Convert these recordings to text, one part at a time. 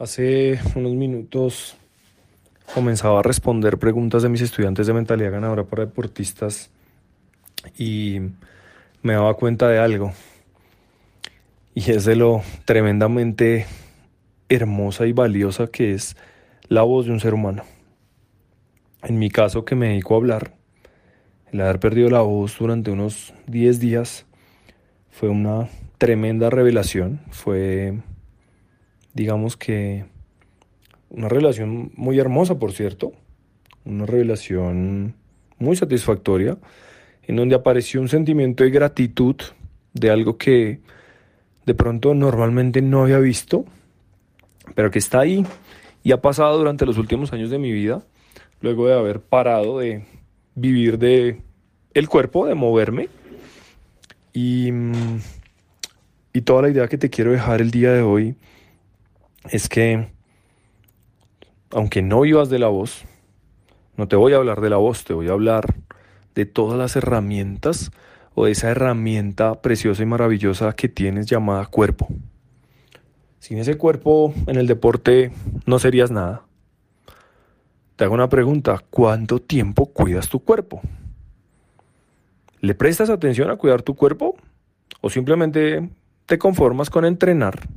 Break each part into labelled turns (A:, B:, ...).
A: Hace unos minutos comenzaba a responder preguntas de mis estudiantes de mentalidad ganadora para deportistas y me daba cuenta de algo. Y es de lo tremendamente hermosa y valiosa que es la voz de un ser humano. En mi caso que me dedico a hablar, el haber perdido la voz durante unos 10 días fue una tremenda revelación. Fue digamos que una relación muy hermosa, por cierto, una revelación muy satisfactoria, en donde apareció un sentimiento de gratitud de algo que de pronto normalmente no había visto, pero que está ahí y ha pasado durante los últimos años de mi vida, luego de haber parado de vivir de el cuerpo, de moverme. Y, y toda la idea que te quiero dejar el día de hoy es que, aunque no vivas de la voz, no te voy a hablar de la voz, te voy a hablar de todas las herramientas o de esa herramienta preciosa y maravillosa que tienes llamada cuerpo. Sin ese cuerpo en el deporte no serías nada. Te hago una pregunta, ¿cuánto tiempo cuidas tu cuerpo? ¿Le prestas atención a cuidar tu cuerpo? ¿O simplemente te conformas con entrenar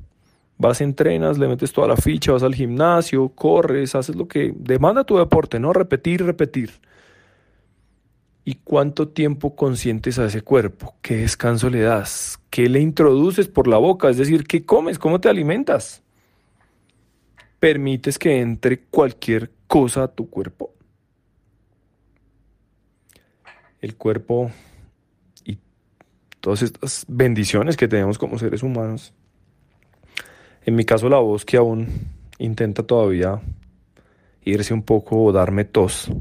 A: Vas, entrenas, le metes toda la ficha, vas al gimnasio, corres, haces lo que demanda tu deporte, ¿no? Repetir, repetir. ¿Y cuánto tiempo consientes a ese cuerpo? ¿Qué descanso le das? ¿Qué le introduces por la boca? Es decir, ¿qué comes? ¿Cómo te alimentas? ¿Permites que entre cualquier cosa a tu cuerpo? El cuerpo y todas estas bendiciones que tenemos como seres humanos en mi caso la voz que aún intenta todavía irse un poco o darme tos.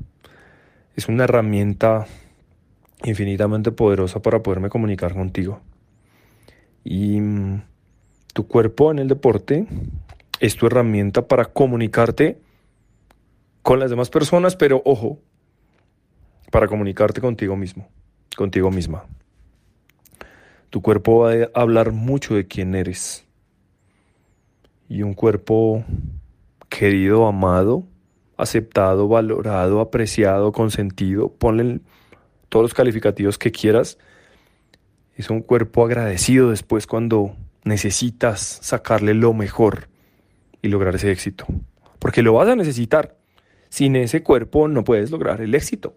A: Es una herramienta infinitamente poderosa para poderme comunicar contigo. Y mm, tu cuerpo en el deporte es tu herramienta para comunicarte con las demás personas, pero ojo, para comunicarte contigo mismo, contigo misma. Tu cuerpo va a hablar mucho de quién eres y un cuerpo querido, amado, aceptado, valorado, apreciado, consentido, ponle todos los calificativos que quieras. Es un cuerpo agradecido después cuando necesitas sacarle lo mejor y lograr ese éxito. Porque lo vas a necesitar. Sin ese cuerpo no puedes lograr el éxito.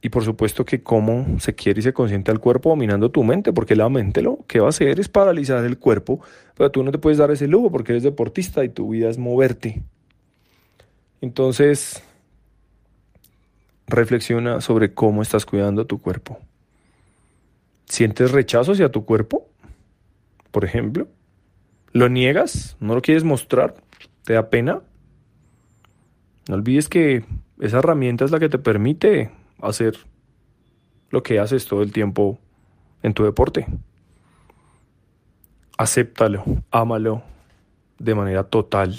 A: Y por supuesto que cómo se quiere y se consiente al cuerpo dominando tu mente, porque la mente lo que va a hacer es paralizar el cuerpo, pero tú no te puedes dar ese lujo porque eres deportista y tu vida es moverte. Entonces, reflexiona sobre cómo estás cuidando tu cuerpo. ¿Sientes rechazo hacia tu cuerpo? Por ejemplo, ¿lo niegas? ¿No lo quieres mostrar? ¿Te da pena? No olvides que esa herramienta es la que te permite hacer lo que haces todo el tiempo en tu deporte. Acéptalo, ámalo de manera total,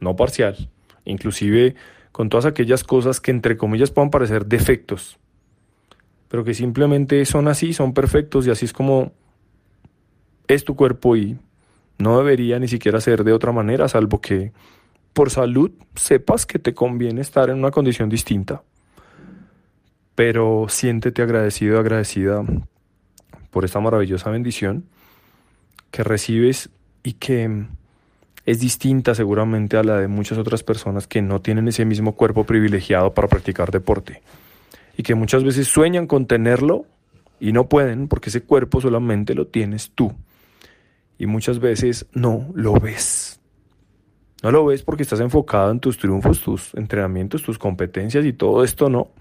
A: no parcial, inclusive con todas aquellas cosas que entre comillas puedan parecer defectos, pero que simplemente son así, son perfectos y así es como es tu cuerpo y no debería ni siquiera ser de otra manera, salvo que por salud sepas que te conviene estar en una condición distinta pero siéntete agradecido, agradecida por esta maravillosa bendición que recibes y que es distinta seguramente a la de muchas otras personas que no tienen ese mismo cuerpo privilegiado para practicar deporte y que muchas veces sueñan con tenerlo y no pueden porque ese cuerpo solamente lo tienes tú y muchas veces no lo ves. No lo ves porque estás enfocado en tus triunfos, tus entrenamientos, tus competencias y todo esto no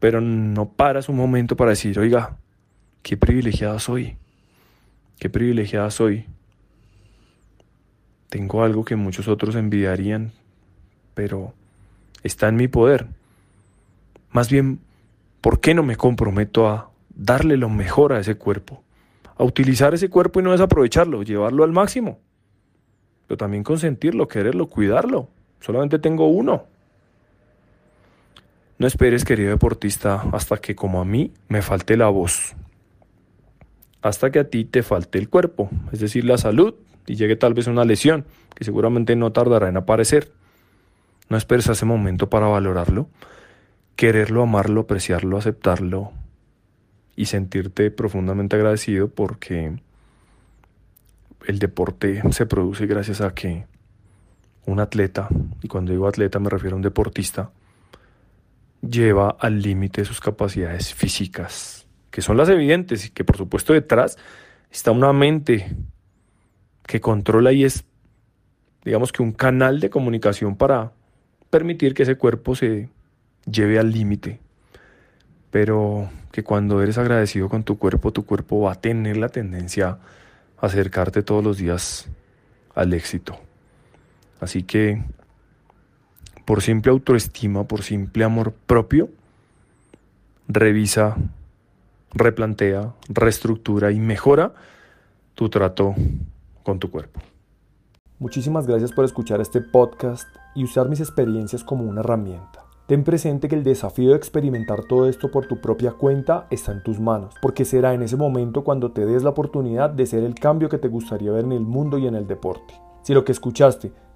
A: pero no paras un momento para decir, oiga, qué privilegiada soy, qué privilegiada soy. Tengo algo que muchos otros envidiarían, pero está en mi poder. Más bien, ¿por qué no me comprometo a darle lo mejor a ese cuerpo? A utilizar ese cuerpo y no desaprovecharlo, llevarlo al máximo. Pero también consentirlo, quererlo, cuidarlo. Solamente tengo uno. No esperes, querido deportista, hasta que como a mí me falte la voz. Hasta que a ti te falte el cuerpo, es decir, la salud y llegue tal vez una lesión que seguramente no tardará en aparecer. No esperes a ese momento para valorarlo, quererlo, amarlo, apreciarlo, aceptarlo y sentirte profundamente agradecido porque el deporte se produce gracias a que un atleta, y cuando digo atleta me refiero a un deportista, lleva al límite sus capacidades físicas, que son las evidentes y que por supuesto detrás está una mente que controla y es, digamos que un canal de comunicación para permitir que ese cuerpo se lleve al límite. Pero que cuando eres agradecido con tu cuerpo, tu cuerpo va a tener la tendencia a acercarte todos los días al éxito. Así que, por simple autoestima, por simple amor propio, revisa, replantea, reestructura y mejora tu trato con tu cuerpo. Muchísimas gracias por escuchar este podcast y usar mis experiencias como una herramienta. Ten presente que el desafío de experimentar todo esto por tu propia cuenta está en tus manos, porque será en ese momento cuando te des la oportunidad de ser el cambio que te gustaría ver en el mundo y en el deporte. Si lo que escuchaste